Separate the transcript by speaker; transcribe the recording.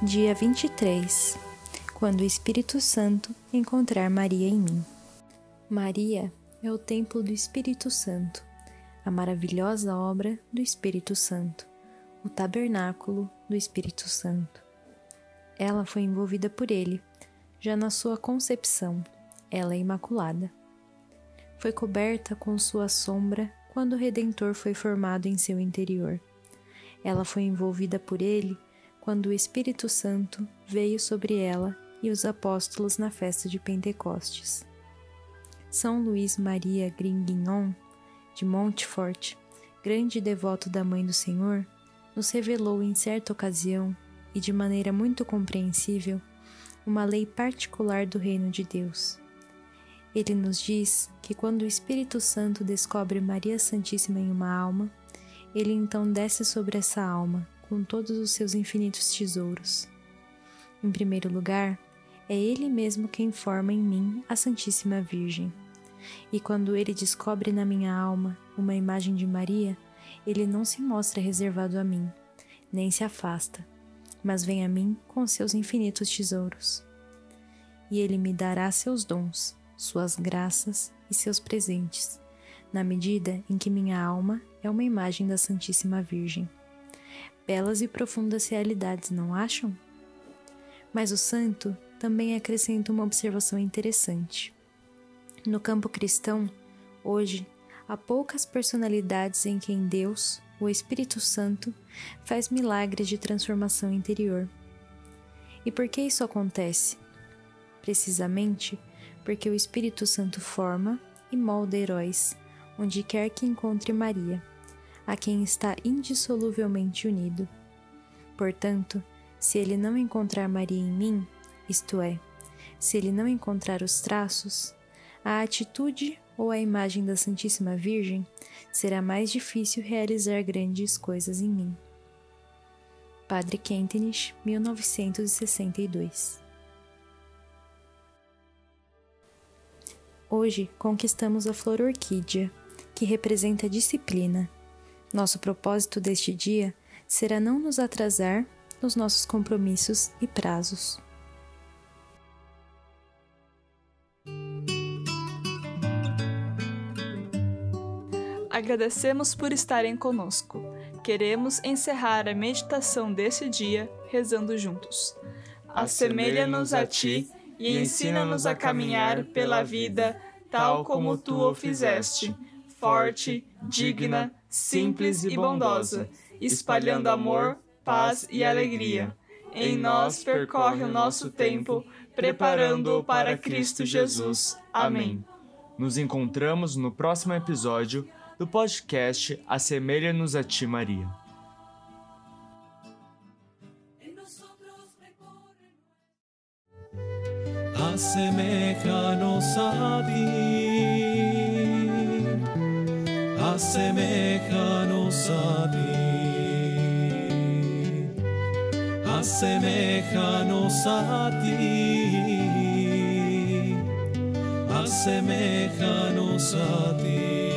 Speaker 1: Dia 23 Quando o Espírito Santo encontrar Maria em mim. Maria é o templo do Espírito Santo, a maravilhosa obra do Espírito Santo, o tabernáculo do Espírito Santo. Ela foi envolvida por ele, já na sua concepção, ela é imaculada. Foi coberta com sua sombra quando o Redentor foi formado em seu interior. Ela foi envolvida por ele quando o Espírito Santo veio sobre ela e os apóstolos na festa de Pentecostes. São Luís Maria Grignon, de Montfort, grande devoto da Mãe do Senhor, nos revelou em certa ocasião, e de maneira muito compreensível, uma lei particular do reino de Deus. Ele nos diz que quando o Espírito Santo descobre Maria Santíssima em uma alma, ele então desce sobre essa alma com todos os seus infinitos tesouros. Em primeiro lugar, é Ele mesmo quem forma em mim a Santíssima Virgem. E quando ele descobre na minha alma uma imagem de Maria, ele não se mostra reservado a mim, nem se afasta, mas vem a mim com seus infinitos tesouros. E ele me dará seus dons, suas graças e seus presentes, na medida em que minha alma é uma imagem da Santíssima Virgem. Belas e profundas realidades, não acham? Mas o santo também acrescenta uma observação interessante. No campo cristão, hoje, há poucas personalidades em quem Deus, o Espírito Santo, faz milagres de transformação interior. E por que isso acontece? Precisamente porque o Espírito Santo forma e molda heróis, onde quer que encontre Maria a quem está indissoluvelmente unido. Portanto, se ele não encontrar Maria em mim, isto é, se ele não encontrar os traços, a atitude ou a imagem da Santíssima Virgem, será mais difícil realizar grandes coisas em mim. Padre Kentenich, 1962 Hoje conquistamos a flor orquídea, que representa a disciplina, nosso propósito deste dia será não nos atrasar nos nossos compromissos e prazos.
Speaker 2: Agradecemos por estarem conosco. Queremos encerrar a meditação desse dia rezando juntos. Assemelha-nos a ti e ensina-nos a caminhar pela vida tal como tu o fizeste, forte, digna, simples e bondosa, espalhando amor, paz e alegria. Em nós percorre o nosso tempo, preparando-o para Cristo Jesus. Amém.
Speaker 3: Nos encontramos no próximo episódio do podcast Assemelha-nos a Ti, Maria.
Speaker 4: Assemelha-nos a ti. Assemelha-nos a ti. Assemelha-nos a ti. Assemelha-nos a ti.